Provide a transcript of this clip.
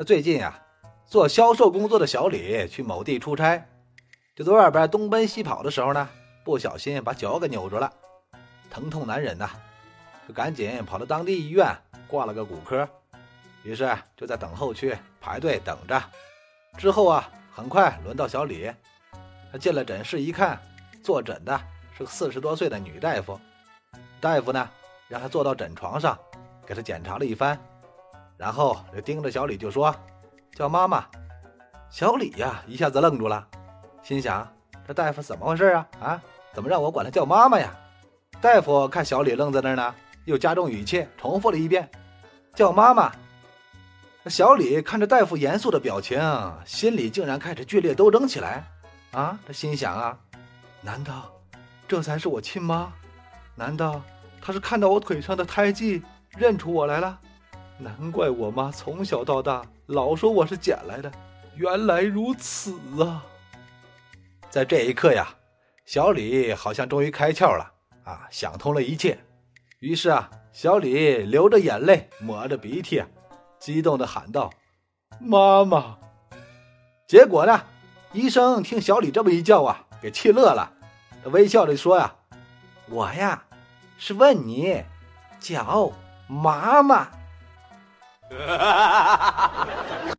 他最近呀，做销售工作的小李去某地出差，就在外边东奔西跑的时候呢，不小心把脚给扭着了，疼痛难忍呐，就赶紧跑到当地医院挂了个骨科，于是就在等候区排队等着。之后啊，很快轮到小李，他进了诊室一看，坐诊的是个四十多岁的女大夫，大夫呢让他坐到诊床上，给他检查了一番。然后就盯着小李就说：“叫妈妈。”小李呀一下子愣住了，心想：“这大夫怎么回事啊？啊，怎么让我管他叫妈妈呀？”大夫看小李愣在那儿呢，又加重语气重复了一遍：“叫妈妈。”小李看着大夫严肃的表情，心里竟然开始剧烈斗争起来。啊，他心想啊：“难道这才是我亲妈？难道他是看到我腿上的胎记认出我来了？”难怪我妈从小到大老说我是捡来的，原来如此啊！在这一刻呀，小李好像终于开窍了啊，想通了一切。于是啊，小李流着眼泪，抹着鼻涕，激动的喊道：“妈妈！”结果呢，医生听小李这么一叫啊，给气乐了，他微笑着说：“呀，我呀，是问你，叫妈妈。哈哈哈哈哈哈！